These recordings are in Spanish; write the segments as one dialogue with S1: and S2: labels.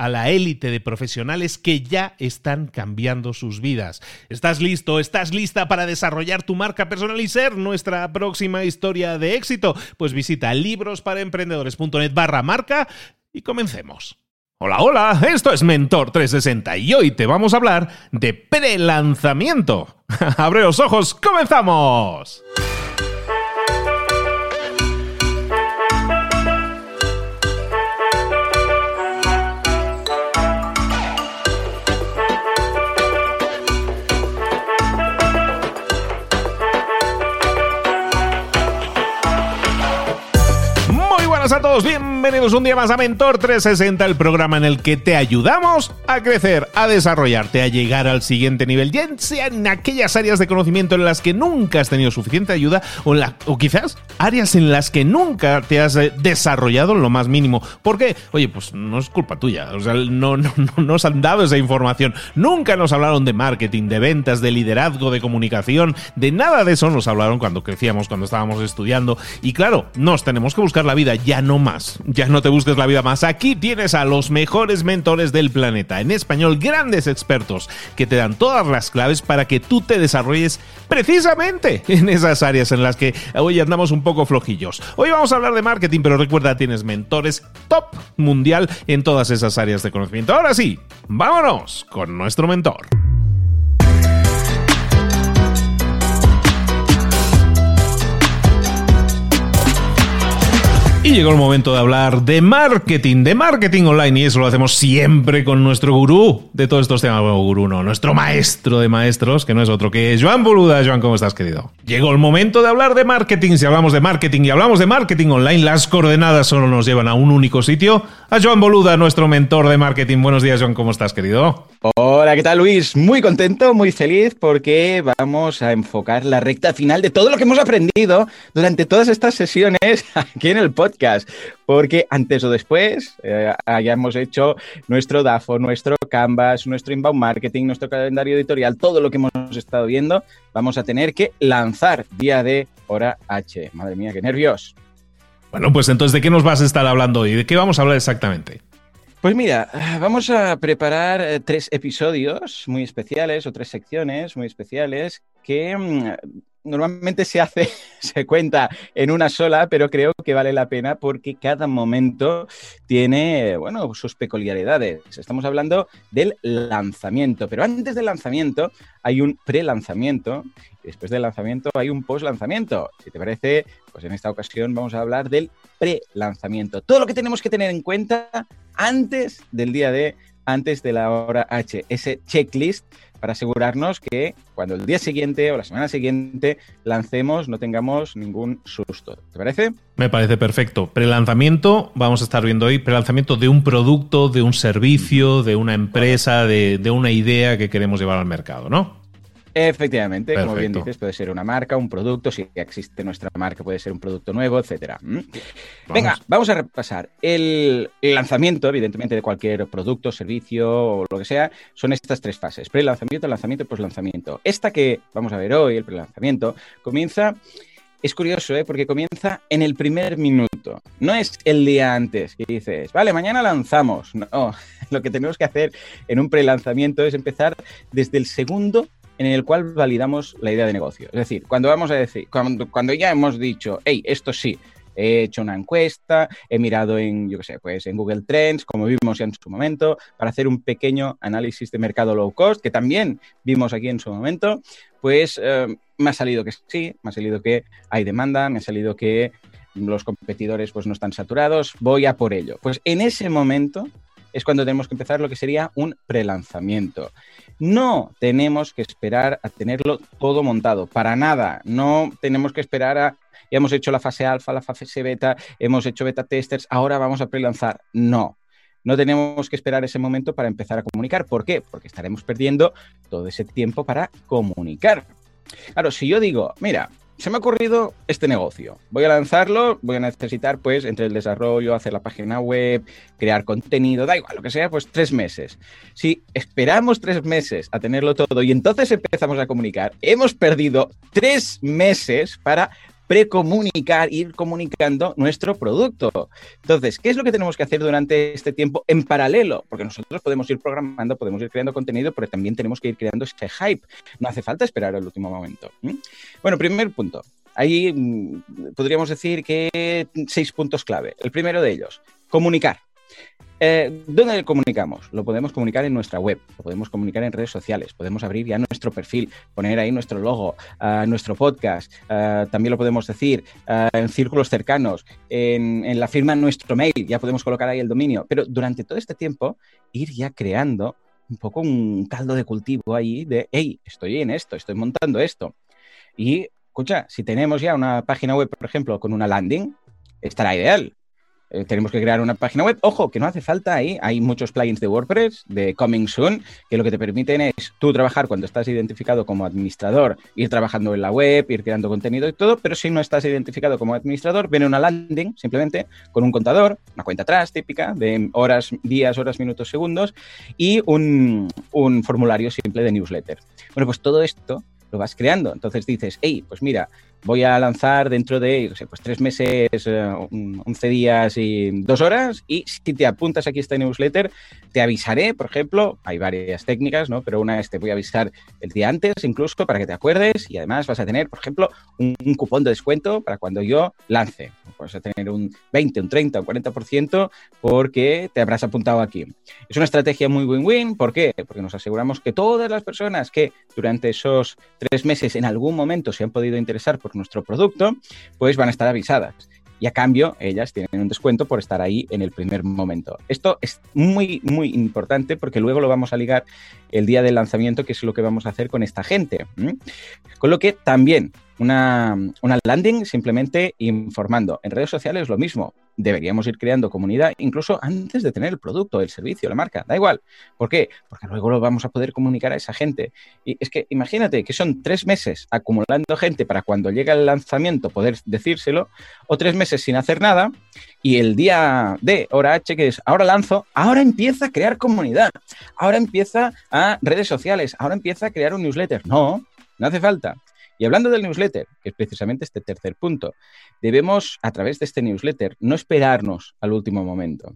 S1: a la élite de profesionales que ya están cambiando sus vidas. ¿Estás listo? ¿Estás lista para desarrollar tu marca personal y ser nuestra próxima historia de éxito? Pues visita librosparaemprendedores.net barra marca y comencemos. Hola, hola, esto es Mentor 360 y hoy te vamos a hablar de pre-lanzamiento. Abre los ojos, comenzamos. A todos, bienvenidos un día más a Mentor 360, el programa en el que te ayudamos a crecer, a desarrollarte, a llegar al siguiente nivel, ya sea en aquellas áreas de conocimiento en las que nunca has tenido suficiente ayuda o, la, o quizás áreas en las que nunca te has eh, desarrollado lo más mínimo. ¿Por qué? Oye, pues no es culpa tuya, o sea, no, no, no nos han dado esa información, nunca nos hablaron de marketing, de ventas, de liderazgo, de comunicación, de nada de eso nos hablaron cuando crecíamos, cuando estábamos estudiando y claro, nos tenemos que buscar la vida ya no más. Ya no te busques la vida más. Aquí tienes a los mejores mentores del planeta. En español, grandes expertos que te dan todas las claves para que tú te desarrolles precisamente en esas áreas en las que hoy andamos un poco flojillos. Hoy vamos a hablar de marketing, pero recuerda, tienes mentores top mundial en todas esas áreas de conocimiento. Ahora sí, vámonos con nuestro mentor. Y llegó el momento de hablar de marketing, de marketing online, y eso lo hacemos siempre con nuestro gurú de todos estos temas. Gurú no, nuestro maestro de maestros, que no es otro que Joan Boluda. Joan, ¿cómo estás, querido? Llegó el momento de hablar de marketing. Si hablamos de marketing y hablamos de marketing online, las coordenadas solo nos llevan a un único sitio. A Joan Boluda, nuestro mentor de marketing. Buenos días, Joan, ¿cómo estás, querido?
S2: Hola, ¿qué tal, Luis? Muy contento, muy feliz, porque vamos a enfocar la recta final de todo lo que hemos aprendido durante todas estas sesiones aquí en el podcast porque antes o después eh, hayamos hecho nuestro DAFO, nuestro Canvas, nuestro inbound marketing, nuestro calendario editorial, todo lo que hemos estado viendo, vamos a tener que lanzar día de hora H. Madre mía, qué nervios.
S1: Bueno, pues entonces, ¿de qué nos vas a estar hablando hoy? ¿De qué vamos a hablar exactamente?
S2: Pues mira, vamos a preparar eh, tres episodios muy especiales o tres secciones muy especiales que mm, normalmente se hace, se cuenta en una sola, pero creo que vale la pena porque cada momento tiene, bueno, sus peculiaridades. Estamos hablando del lanzamiento, pero antes del lanzamiento hay un pre-lanzamiento después del lanzamiento hay un post-lanzamiento. Si te parece, pues en esta ocasión vamos a hablar del pre-lanzamiento. Todo lo que tenemos que tener en cuenta antes del día de, antes de la hora H, ese checklist para asegurarnos que cuando el día siguiente o la semana siguiente lancemos no tengamos ningún susto. ¿Te parece?
S1: Me parece perfecto. Prelanzamiento, vamos a estar viendo hoy, prelanzamiento de un producto, de un servicio, de una empresa, de, de una idea que queremos llevar al mercado, ¿no?
S2: Efectivamente, como bien dices, puede ser una marca, un producto, si existe nuestra marca puede ser un producto nuevo, etcétera. ¿Mm? Venga, vamos a repasar. El lanzamiento, evidentemente, de cualquier producto, servicio o lo que sea, son estas tres fases: pre-lanzamiento, lanzamiento y post-lanzamiento. Esta que vamos a ver hoy, el pre-lanzamiento, comienza es curioso, ¿eh? porque comienza en el primer minuto. No es el día antes que dices, vale, mañana lanzamos. No, lo que tenemos que hacer en un pre-lanzamiento es empezar desde el segundo en el cual validamos la idea de negocio. Es decir, cuando vamos a decir, cuando, cuando ya hemos dicho, hey, esto sí, he hecho una encuesta, he mirado en, yo qué sé, pues en Google Trends, como vimos ya en su momento, para hacer un pequeño análisis de mercado low cost, que también vimos aquí en su momento, pues eh, me ha salido que sí, me ha salido que hay demanda, me ha salido que los competidores pues no están saturados, voy a por ello. Pues en ese momento es cuando tenemos que empezar lo que sería un prelanzamiento. No tenemos que esperar a tenerlo todo montado, para nada. No tenemos que esperar a, hemos hecho la fase alfa, la fase beta, hemos hecho beta testers, ahora vamos a prelanzar. No. No tenemos que esperar ese momento para empezar a comunicar. ¿Por qué? Porque estaremos perdiendo todo ese tiempo para comunicar. Claro, si yo digo, mira, se me ha ocurrido este negocio. Voy a lanzarlo, voy a necesitar, pues, entre el desarrollo, hacer la página web, crear contenido, da igual, lo que sea, pues tres meses. Si esperamos tres meses a tenerlo todo y entonces empezamos a comunicar, hemos perdido tres meses para precomunicar, ir comunicando nuestro producto. Entonces, ¿qué es lo que tenemos que hacer durante este tiempo en paralelo? Porque nosotros podemos ir programando, podemos ir creando contenido, pero también tenemos que ir creando este hype. No hace falta esperar al último momento. Bueno, primer punto. Ahí mm, podríamos decir que seis puntos clave. El primero de ellos, comunicar. Eh, ¿Dónde comunicamos? Lo podemos comunicar en nuestra web, lo podemos comunicar en redes sociales, podemos abrir ya nuestro perfil, poner ahí nuestro logo, uh, nuestro podcast, uh, también lo podemos decir en círculos cercanos, en, en la firma en nuestro mail, ya podemos colocar ahí el dominio, pero durante todo este tiempo ir ya creando un poco un caldo de cultivo ahí de, hey, estoy en esto, estoy montando esto. Y, escucha, si tenemos ya una página web, por ejemplo, con una landing, estará ideal. Eh, tenemos que crear una página web. Ojo, que no hace falta ahí. Hay muchos plugins de WordPress, de Coming Soon, que lo que te permiten es tú trabajar cuando estás identificado como administrador, ir trabajando en la web, ir creando contenido y todo, pero si no estás identificado como administrador, viene una landing simplemente con un contador, una cuenta atrás típica de horas, días, horas, minutos, segundos y un, un formulario simple de newsletter. Bueno, pues todo esto lo vas creando. Entonces dices, hey, pues mira, voy a lanzar dentro de, pues tres meses, 11 eh, días y dos horas. Y si te apuntas aquí a esta newsletter, te avisaré, por ejemplo, hay varias técnicas, ¿no? Pero una es te voy a avisar el día antes, incluso para que te acuerdes. Y además vas a tener, por ejemplo, un, un cupón de descuento para cuando yo lance. Vas a tener un 20, un 30, un 40% porque te habrás apuntado aquí. Es una estrategia muy win-win. ¿Por qué? Porque nos aseguramos que todas las personas que durante esos tres meses en algún momento se han podido interesar por nuestro producto, pues van a estar avisadas. Y a cambio, ellas tienen un descuento por estar ahí en el primer momento. Esto es muy, muy importante porque luego lo vamos a ligar el día del lanzamiento, que es lo que vamos a hacer con esta gente. Con lo que también una, una, landing simplemente informando. En redes sociales lo mismo. Deberíamos ir creando comunidad incluso antes de tener el producto, el servicio, la marca. Da igual. ¿Por qué? Porque luego lo vamos a poder comunicar a esa gente. Y es que imagínate que son tres meses acumulando gente para cuando llega el lanzamiento poder decírselo, o tres meses sin hacer nada, y el día de hora H, que es ahora lanzo, ahora empieza a crear comunidad, ahora empieza a redes sociales, ahora empieza a crear un newsletter. No, no hace falta. Y hablando del newsletter, que es precisamente este tercer punto, debemos, a través de este newsletter, no esperarnos al último momento.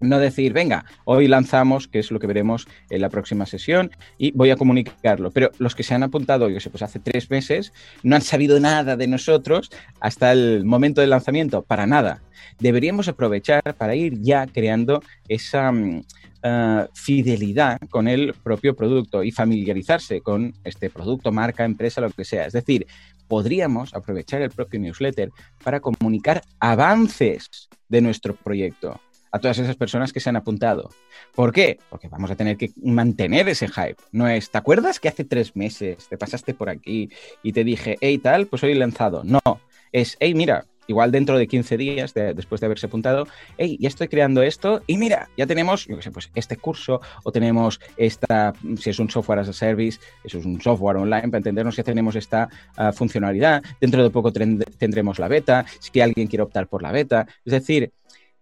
S2: No decir, venga, hoy lanzamos, que es lo que veremos en la próxima sesión, y voy a comunicarlo. Pero los que se han apuntado, yo sé, pues hace tres meses, no han sabido nada de nosotros hasta el momento del lanzamiento, para nada. Deberíamos aprovechar para ir ya creando esa, mm, uh, fidelidad con el propio producto y familiarizarse con este producto, marca, empresa, lo que sea. Es decir, podríamos aprovechar el propio newsletter para comunicar avances de nuestro proyecto a todas esas personas que se han apuntado. ¿Por qué? Porque vamos a tener que mantener ese hype. No es, ¿te acuerdas que hace tres meses te pasaste por aquí y te dije, hey tal, pues hoy he lanzado? No, es, hey mira, igual dentro de 15 días después de haberse apuntado, hey, ya estoy creando esto y mira, ya tenemos, pues este curso o tenemos esta, si es un software as a service, eso es un software online, para entendernos que tenemos esta ah, funcionalidad, dentro de poco tendremos la beta, si alguien quiere optar por la beta, es decir,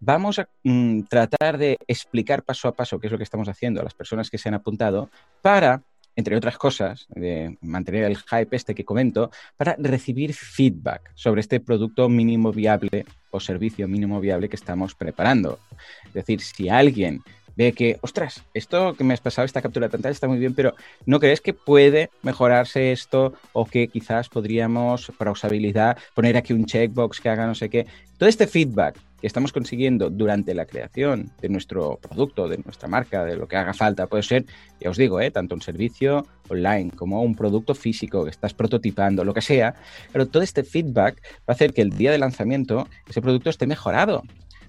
S2: vamos a mm, tratar de explicar paso a paso qué es lo que estamos haciendo a las personas que se han apuntado para entre otras cosas, de mantener el hype este que comento, para recibir feedback sobre este producto mínimo viable o servicio mínimo viable que estamos preparando. Es decir, si alguien ve que, ostras, esto que me has pasado, esta captura de pantalla está muy bien, pero ¿no crees que puede mejorarse esto o que quizás podríamos, para usabilidad, poner aquí un checkbox que haga no sé qué? Todo este feedback que estamos consiguiendo durante la creación de nuestro producto, de nuestra marca, de lo que haga falta, puede ser, ya os digo, ¿eh? tanto un servicio online como un producto físico que estás prototipando, lo que sea, pero todo este feedback va a hacer que el día de lanzamiento ese producto esté mejorado.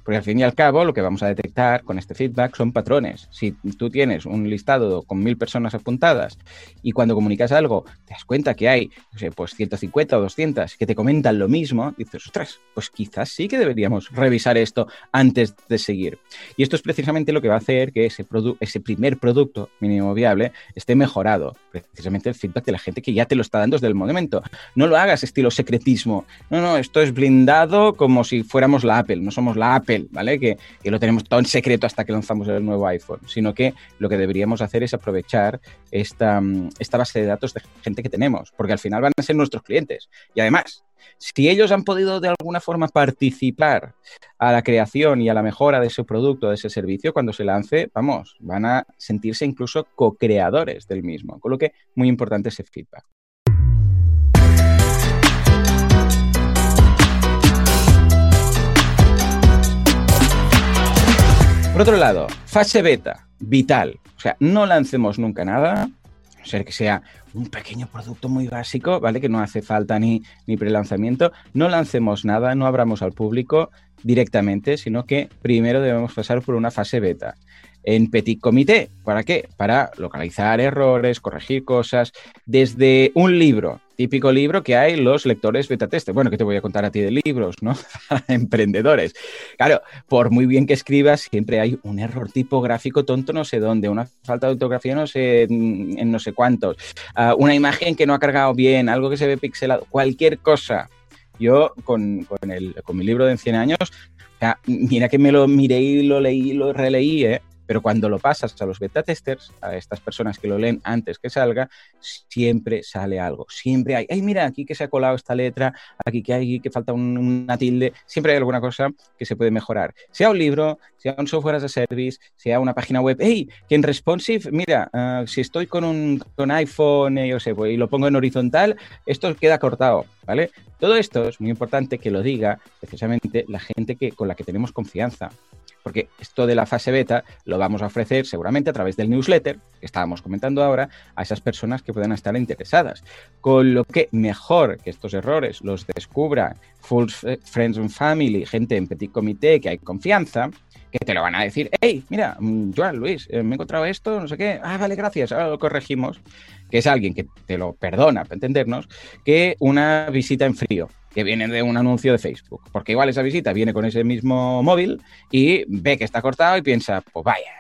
S2: Porque al fin y al cabo lo que vamos a detectar con este feedback son patrones. Si tú tienes un listado con mil personas apuntadas y cuando comunicas algo te das cuenta que hay pues 150 o 200 que te comentan lo mismo, dices, ostras, pues quizás sí que deberíamos revisar esto antes de seguir. Y esto es precisamente lo que va a hacer que ese, ese primer producto mínimo viable esté mejorado. Precisamente el feedback de la gente que ya te lo está dando desde el momento. No lo hagas estilo secretismo. No, no, esto es blindado como si fuéramos la Apple. No somos la Apple Que, lo tenemos todo en secreto hasta que lanzamos el nuevo iPhone, sino que lo que deberíamos hacer es aprovechar esta, esta base de datos de gente que tenemos, porque al final van a ser nuestros clientes. Y además, si ellos han podido de alguna forma participar a la creación y a la mejora de ese producto, de ese servicio, cuando se lance, vamos, van a sentirse incluso co-creadores del mismo. Con lo que muy importante ese feedback. Por otro lado, fase beta, vital. O sea, no lancemos nunca nada, a ser que sea un pequeño producto muy básico, ¿vale? Que no hace falta ni, ni pre-lanzamiento. No lancemos nada, no abramos al público directamente, sino que primero debemos pasar por una fase beta en petit comité. ¿Para qué? Para localizar errores, corregir cosas, desde un libro, típico libro que hay los lectores beta tester. Bueno, ¿qué te voy a contar a ti de libros, no? emprendedores. Claro, por muy bien que escribas, siempre hay un error tipográfico tonto no sé dónde, una falta de ortografía no sé en no sé cuántos, ah, una imagen que no ha cargado bien, algo que se ve pixelado, cualquier cosa. Yo con, con, el, con mi libro de 100 años, mira que me lo miré y lo leí, lo releí, ¿eh? Pero cuando lo pasas a los beta testers, a estas personas que lo leen antes que salga, siempre sale algo. Siempre hay, ay, mira, aquí que se ha colado esta letra, aquí que hay que falta una tilde. Siempre hay alguna cosa que se puede mejorar. Sea un libro, sea un software as a service, sea una página web. Hey, que en responsive, mira, ah, si estoy con un iPhone, eh, yo sé, y lo pongo en horizontal, esto queda cortado, ¿vale? Todo esto es muy importante que lo diga precisamente la gente que, con la que tenemos confianza porque esto de la fase beta lo vamos a ofrecer seguramente a través del newsletter que estábamos comentando ahora a esas personas que puedan estar interesadas. Con lo que mejor que estos errores los descubra full friends and family, gente en petit comité que hay confianza, que te lo van a decir, hey, mira, mm, Joan, Luis, eh, me he encontrado esto, no sé qué, ah, vale, gracias, ahora lo corregimos, que es alguien que te lo perdona, para entendernos, que una visita en frío que viene de un anuncio de Facebook. Porque igual esa visita viene con ese mismo móvil y ve que está cortado y piensa, pues vaya,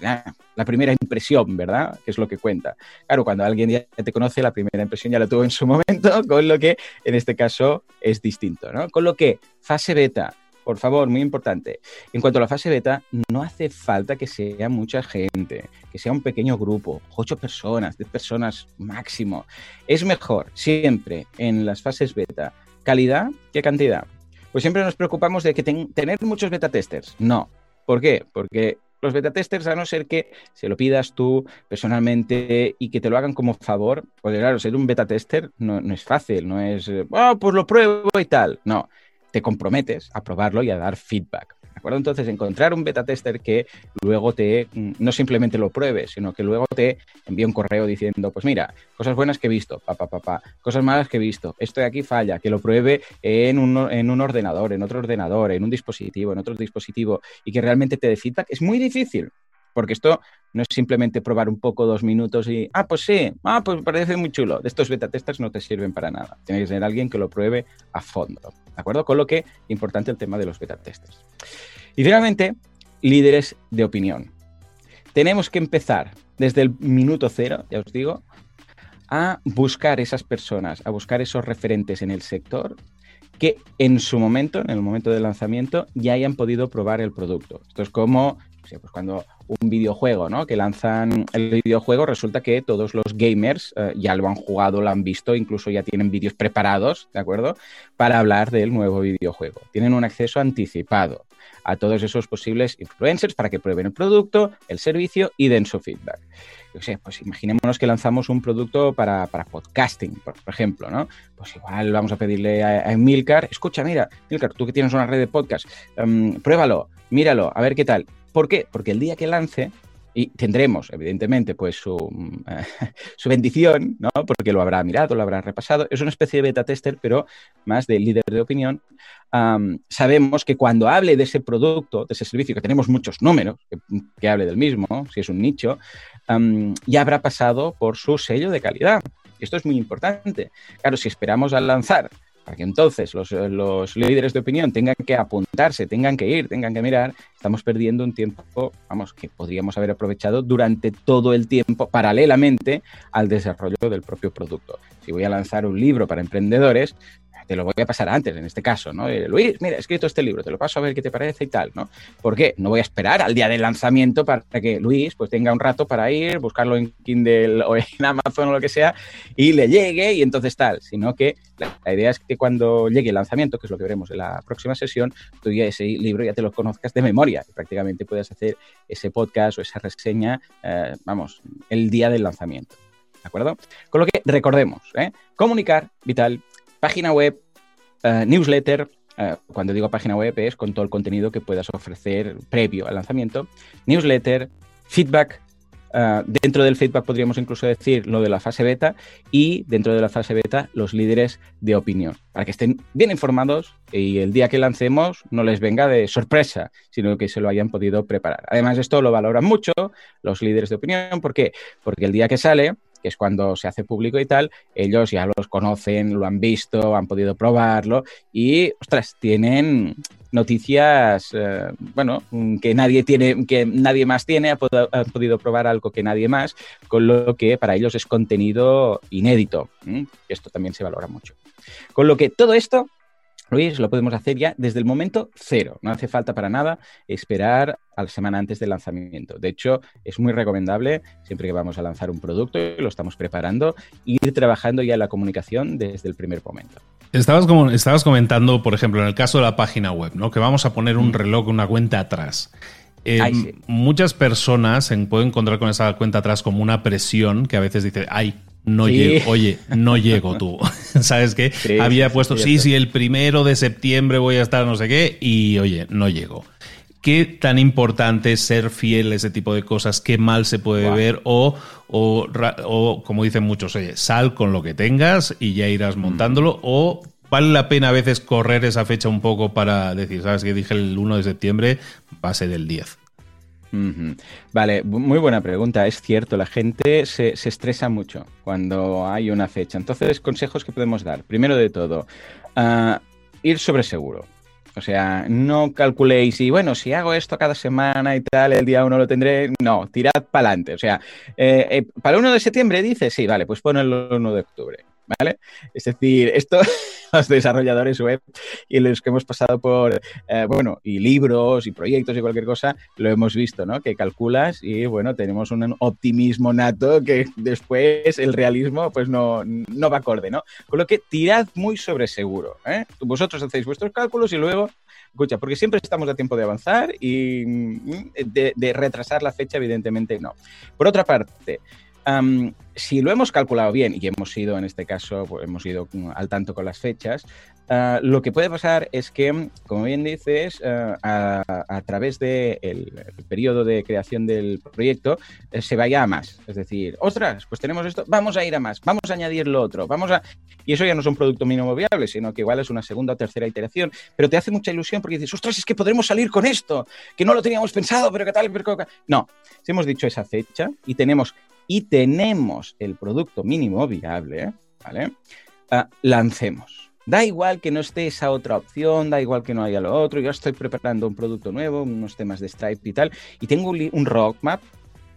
S2: la primera impresión, ¿verdad? Que es lo que cuenta. Claro, cuando alguien ya te conoce, la primera impresión ya la tuvo en su momento, con lo que en este caso es distinto, ¿no? Con lo que fase beta, por favor, muy importante. En cuanto a la fase beta, no hace falta que sea mucha gente, que sea un pequeño grupo, ocho personas, diez personas máximo. Es mejor siempre en las fases beta calidad que cantidad. Pues siempre nos preocupamos de que tener muchos beta testers. No. ¿Por qué? Porque los beta testers, a no ser que se lo pidas tú personalmente y que te lo hagan como favor, porque claro, ser un beta tester no, no es fácil, no es, oh, pues lo pruebo y tal. No, te comprometes a probarlo y a dar feedback Entonces, encontrar un beta tester que luego te, mm, no simplemente lo pruebe, sino que luego te envíe un correo diciendo, pues mira, cosas buenas que he visto, pa, pa, pa, cosas malas que he visto, esto de aquí falla, que lo pruebe en un, en un ordenador, en otro ordenador, en un dispositivo, en otro dispositivo, y que realmente te dé feedback, es muy difícil. Porque esto no es simplemente probar un poco dos minutos y, ah, pues sí, ah, pues parece muy chulo. De estos beta testers no te sirven para nada. Tienes que ser alguien que lo pruebe a fondo. acuerdo? Con lo que, importante el tema de los beta testers. Y finalmente, líderes de opinión. Tenemos que empezar desde el minuto cero, ya os digo, a buscar esas personas, a buscar esos referentes en el sector que en su momento, en el momento del lanzamiento, ya hayan podido probar el producto. Esto es como pues cuando un videojuego, ¿no? Que lanzan el videojuego, resulta que todos los gamers eh, ya lo han jugado, lo han visto, incluso ya tienen vídeos preparados, ¿de acuerdo? Para hablar del nuevo videojuego. Tienen un acceso anticipado a todos esos posibles influencers para que prueben el producto, el servicio y den su feedback. Pues imaginémonos que lanzamos un producto para, podcasting, por, ejemplo, ¿no? Pues igual vamos a pedirle a, a escucha, mira, Milcar, tú que tienes una red de podcast, em, pruébalo, míralo, a ver qué tal. ¿Por qué? Porque el día que lance, y tendremos, evidentemente, pues su, su, bendición, ¿no? Porque lo habrá mirado, lo habrá repasado. Es una especie de beta tester, pero más de líder de opinión. sabemos que cuando hable de ese producto, de ese servicio, que tenemos muchos números, que, hable del mismo, si es un nicho, ya habrá pasado por su sello de calidad. Esto es muy importante. Claro, si esperamos al lanzar para que entonces los, los, líderes de opinión tengan que apuntarse, tengan que ir, tengan que mirar, estamos perdiendo un tiempo, vamos, que podríamos haber aprovechado durante todo el tiempo, paralelamente al desarrollo del propio producto. Si voy a lanzar un libro para emprendedores, te lo voy a pasar antes, en este caso, ¿no? Eh, Luis, mira, he escrito este libro, te lo paso a ver qué te parece y tal, ¿no? ¿Por qué? No voy a esperar al día del lanzamiento para que Luis pues tenga un rato para ir, buscarlo en Kindle o en Amazon o lo que sea y le llegue y entonces tal, sino que la, idea es que cuando llegue el lanzamiento, que es lo que veremos en la próxima sesión, tú ya ese libro ya te lo conozcas de memoria y prácticamente puedas hacer ese podcast o esa reseña, eh, vamos, el día del lanzamiento. ¿De acuerdo? Con lo que recordemos, ¿eh? comunicar, vital, página web, eh, newsletter. Eh, cuando digo página web es con todo el contenido que puedas ofrecer previo al lanzamiento. Newsletter, feedback. Eh, dentro del feedback podríamos incluso decir lo de la fase beta y dentro de la fase beta los líderes de opinión, para que estén bien informados y el día que lancemos no les venga de sorpresa, sino que se lo hayan podido preparar. Además, esto lo valoran mucho los líderes de opinión. ¿Por qué? Porque el día que sale que es cuando se hace público y tal, ellos ya los conocen, lo han visto, han podido probarlo y, ostras, tienen noticias, eh, bueno, que nadie tiene, que nadie más tiene, ha, podido probar algo que nadie más, con lo que para ellos es contenido inédito. Esto también se valora mucho. Con lo que todo esto Luis, lo podemos hacer ya desde el momento cero. No hace falta para nada esperar a la semana antes del lanzamiento. De hecho, es muy recomendable, siempre que vamos a lanzar un producto y lo estamos preparando, ir trabajando ya la comunicación desde el primer momento.
S1: Estabas, como, estabas comentando, por ejemplo, en el caso de la página web, ¿no? que vamos a poner un mm. reloj, una cuenta atrás. Eh, muchas personas se pueden encontrar con esa cuenta atrás como una presión que a veces dice, ay, no llego, oye, no llego tú. ¿Sabes qué? Había puesto, sí, sí, el primero de septiembre voy a estar no sé qué, y oye, no llego. ¿Qué tan importante es ser fiel a ese tipo de cosas? ¿Qué mal se puede ver? O, o, como dicen muchos, oye, sal con lo que tengas y ya irás mm. montándolo. O vale la pena a veces correr esa fecha un poco para decir, ¿sabes qué? Dije el 1 de septiembre, va a ser el 10.
S2: Vale, muy buena pregunta. Es cierto, la gente se, estresa mucho cuando hay una fecha. Entonces, consejos que podemos dar. Primero de todo, ah, ir sobre seguro. O sea, no calculéis y bueno, si hago esto cada semana y tal, el día uno lo tendré. No, tirad para adelante. O sea, eh, eh, para el 1 de septiembre dice, sí, vale, pues pon el 1 de octubre. ¿Vale? Es decir, esto, los desarrolladores web y los que hemos pasado por, eh, bueno, y libros y proyectos y cualquier cosa, lo hemos visto, ¿no? Que calculas y, bueno, tenemos un optimismo nato que después el realismo, pues no, no va acorde, ¿no? Con lo que tirad muy sobre seguro, ¿eh? Vosotros hacéis vuestros cálculos y luego escucha, porque siempre estamos a tiempo de avanzar y mm, de, de, retrasar la fecha, evidentemente no. Por otra parte, si lo hemos calculado bien y hemos ido, en este caso, pues, hemos ido al tanto con las fechas, ah, lo que puede pasar es que, como bien dices, ah, a, través del de periodo de creación del proyecto eh, se vaya a más. Es decir, ostras, pues tenemos esto, vamos a ir a más, vamos a añadir lo otro, vamos a... Y eso ya no es un producto mínimo viable, sino que igual es una segunda o tercera iteración, pero te hace mucha ilusión porque dices, ostras, es que podremos salir con esto, que no lo teníamos pensado, pero qué tal, pero No, si hemos dicho esa fecha y tenemos y tenemos el producto mínimo viable, ¿vale? Ah, lancemos. Da igual que no esté esa otra opción, da igual que no haya lo otro. Yo estoy preparando un producto nuevo, unos temas de Stripe y tal, y tengo un roadmap.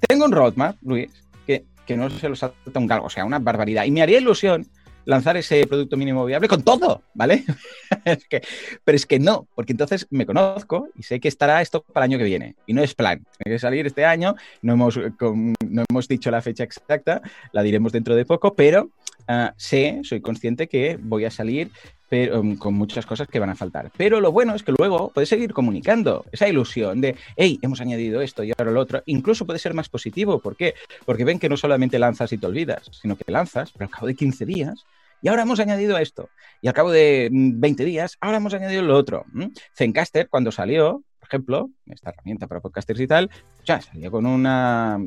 S2: Tengo un roadmap, Luis, que, que no se lo salta un galgo, o sea, una barbaridad. Y me haría ilusión lanzar ese producto mínimo viable con todo, ¿vale? que, pero es que no, porque entonces me conozco y sé que estará esto para el año que viene. Y no es plan. Tiene que salir este año, no hemos, no hemos dicho la fecha exacta, la diremos dentro de poco, pero uh, sé, soy consciente que voy a salir pero, um, con muchas cosas que van a faltar. Pero lo bueno es que luego puedes seguir comunicando esa ilusión de, hey, hemos añadido esto y ahora lo otro. Incluso puede ser más positivo. ¿Por qué? Porque ven que no solamente lanzas y te olvidas, sino que lanzas, pero al cabo de 15 días y ahora hemos añadido esto. Y al cabo de 20 mm, días, ahora hemos añadido lo otro. Zencaster, cuando salió, ejemplo, esta herramienta para podcasters y tal, ya salió con una,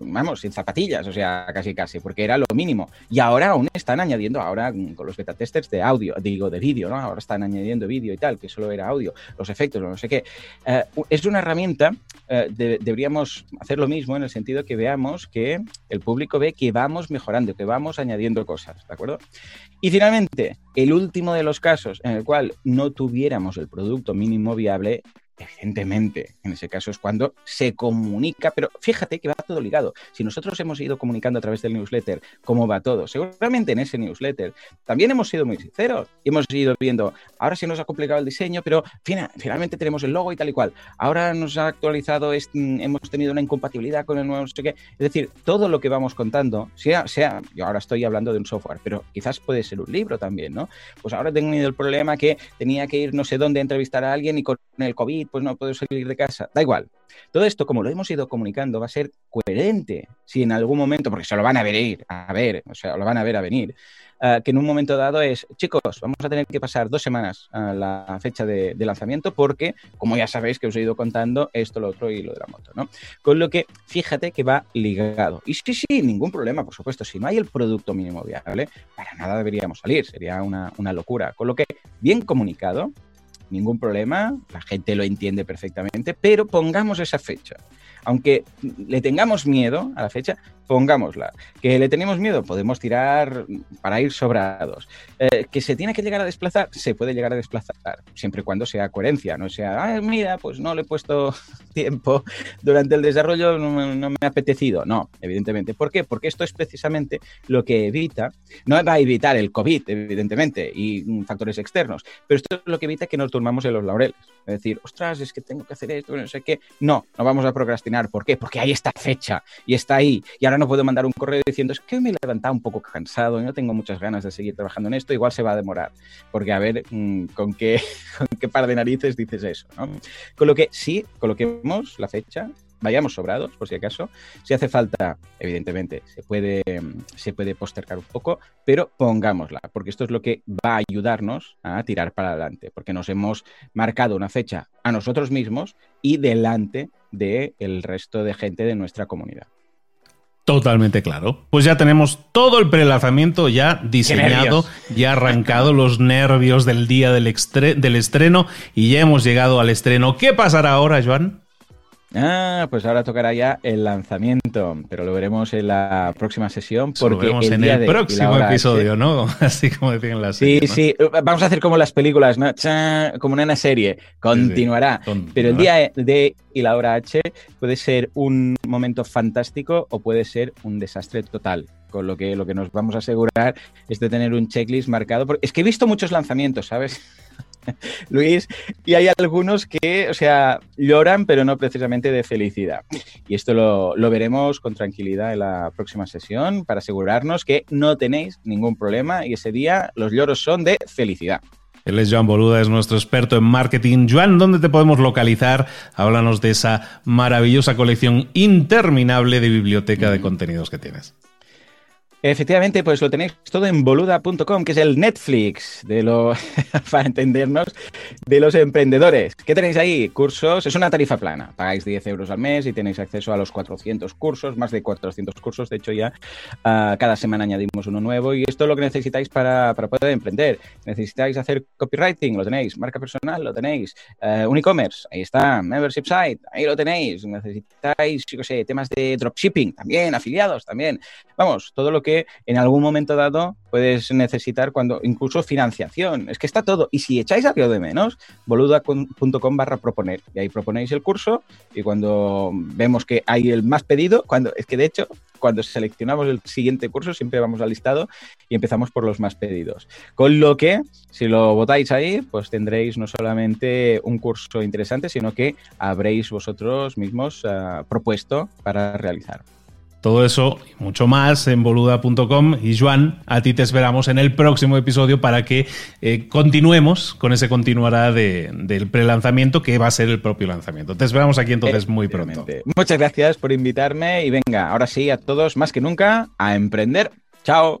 S2: vamos, sin zapatillas, o sea, casi casi, porque era lo mínimo. Y ahora aún están añadiendo, ahora con los beta testers de audio, digo, de vídeo, ¿no? Ahora están añadiendo vídeo y tal, que solo era audio, los efectos, no sé qué. Eh, es una herramienta, eh, deberíamos hacer lo mismo en el sentido que veamos que el público ve que vamos mejorando, que vamos añadiendo cosas, ¿de acuerdo? Y finalmente, el último de los casos en el cual no tuviéramos el producto mínimo viable Evidentemente, en ese caso es cuando se comunica, pero fíjate que va todo ligado. Si nosotros hemos ido comunicando a través del newsletter cómo va todo, seguramente en ese newsletter también hemos sido muy sinceros y hemos ido viendo, ahora sí nos ha complicado el diseño, pero finalmente tenemos el logo y tal y cual. Ahora nos ha actualizado, hemos tenido una incompatibilidad con el nuevo no sé qué. Es decir, todo lo que vamos contando, sea, sea, yo ahora estoy hablando de un software, pero quizás puede ser un libro también, ¿no? Pues ahora he tenido el problema que tenía que ir no sé dónde a entrevistar a alguien y con el COVID pues no puedo salir de casa. Da igual. Todo esto, como lo hemos ido comunicando, va a ser coherente. Si en algún momento, porque se lo van a ver, a ver, o sea, lo van a ver a venir, eh, que en un momento dado es, chicos, vamos a tener que pasar dos semanas a la fecha de, lanzamiento porque, como ya sabéis que os he ido contando, esto, lo otro y lo de la moto, ¿no? Con lo que, fíjate que va ligado. Y sí, sí, ningún problema, por supuesto. Si no hay el producto mínimo viable, para nada deberíamos salir. Sería una, una locura. Con lo que, bien comunicado, ningún problema, la gente lo entiende perfectamente, pero pongamos esa fecha. Aunque le tengamos miedo a la fecha, pongámosla. Que le tenemos miedo, podemos tirar para ir sobrados. Eh, que se tiene que llegar a desplazar, se puede llegar a desplazar, siempre y cuando sea coherencia, no sea, mira, pues no le he puesto tiempo durante el desarrollo, no, me ha apetecido. No, evidentemente. ¿Por qué? Porque esto es precisamente lo que evita, no va a evitar el COVID, evidentemente, y factores externos, pero esto es lo que evita que nos durmamos en los laureles. Es decir, ostras, es que tengo que hacer esto, no sé qué. No, no vamos a procrastinar ¿Por qué? Porque hay esta fecha y está ahí. Y ahora no puedo mandar un correo diciendo es que me he levantado un poco cansado no tengo muchas ganas de seguir trabajando en esto. Igual se va a demorar. Porque a ver mm, con, qué, con qué par de narices dices eso. ¿no? Con lo que sí, coloquemos la fecha, vayamos sobrados, por si acaso. Si hace falta, evidentemente, se puede, se puede postergar un poco, pero pongámosla, porque esto es lo que va a ayudarnos a tirar para adelante, porque nos hemos marcado una fecha a nosotros mismos y delante del el resto de gente de nuestra comunidad.
S1: Totalmente claro. Pues ya tenemos todo el prelanzamiento ya diseñado, ya arrancado los nervios del día del, del estreno y ya hemos llegado al estreno. ¿Qué pasará ahora, Joan?
S2: Ah, pues ahora tocará ya el lanzamiento, pero lo veremos en la próxima sesión. Porque lo
S1: veremos en el próximo episodio, ¿no? Así como decían las
S2: Sí, sí, vamos a hacer como las películas, ¿no? como una serie, continuará. Pero el día de y la hora H puede ser un momento fantástico o puede ser un desastre total con lo que lo que nos vamos a asegurar es de tener un checklist marcado. Porque es que he visto muchos lanzamientos, ¿sabes? Luis, y hay algunos que, o sea, lloran, pero no precisamente de felicidad. Y esto lo, lo, veremos con tranquilidad en la próxima sesión para asegurarnos que no tenéis ningún problema y ese día los lloros son de felicidad.
S1: Él es Joan Boluda, es nuestro experto en marketing. Joan, ¿dónde te podemos localizar? Háblanos de esa maravillosa colección interminable de biblioteca de contenidos que tienes.
S2: Efectivamente, pues lo tenéis todo en boluda.com, que es el Netflix de lo, para entendernos, de los emprendedores. ¿Qué tenéis ahí? Cursos, es una tarifa plana. Pagáis 10 euros al mes y tenéis acceso a los 400 cursos, más de 400 cursos. De hecho, ya uh, cada semana añadimos uno nuevo y esto es lo que necesitáis para, para, poder emprender. Necesitáis hacer copywriting, lo tenéis. Marca personal, lo tenéis. Uh, e-commerce, ahí está. Membership site, ahí lo tenéis. Necesitáis, yo sé, temas de dropshipping, también, afiliados, también. Vamos, todo lo que que en algún momento dado puedes necesitar cuando incluso financiación. Es que está todo. Y si echáis algo de menos, boluda.com barra proponer. Y ahí proponéis el curso y cuando vemos que hay el más pedido, cuando es que de hecho, cuando seleccionamos el siguiente curso siempre vamos al listado y empezamos por los más pedidos. Con lo que, si lo votáis ahí, pues tendréis no solamente un curso interesante, sino que habréis vosotros mismos uh, propuesto para realizar.
S1: Todo eso y mucho más en boluda.com. Y Juan, a ti te esperamos en el próximo episodio para que eh, continuemos con ese continuará de, del prelanzamiento que va a ser el propio lanzamiento. Te esperamos aquí entonces muy pronto.
S2: Muchas gracias por invitarme y venga, ahora sí, a todos más que nunca, a emprender. Chao.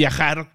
S1: viajar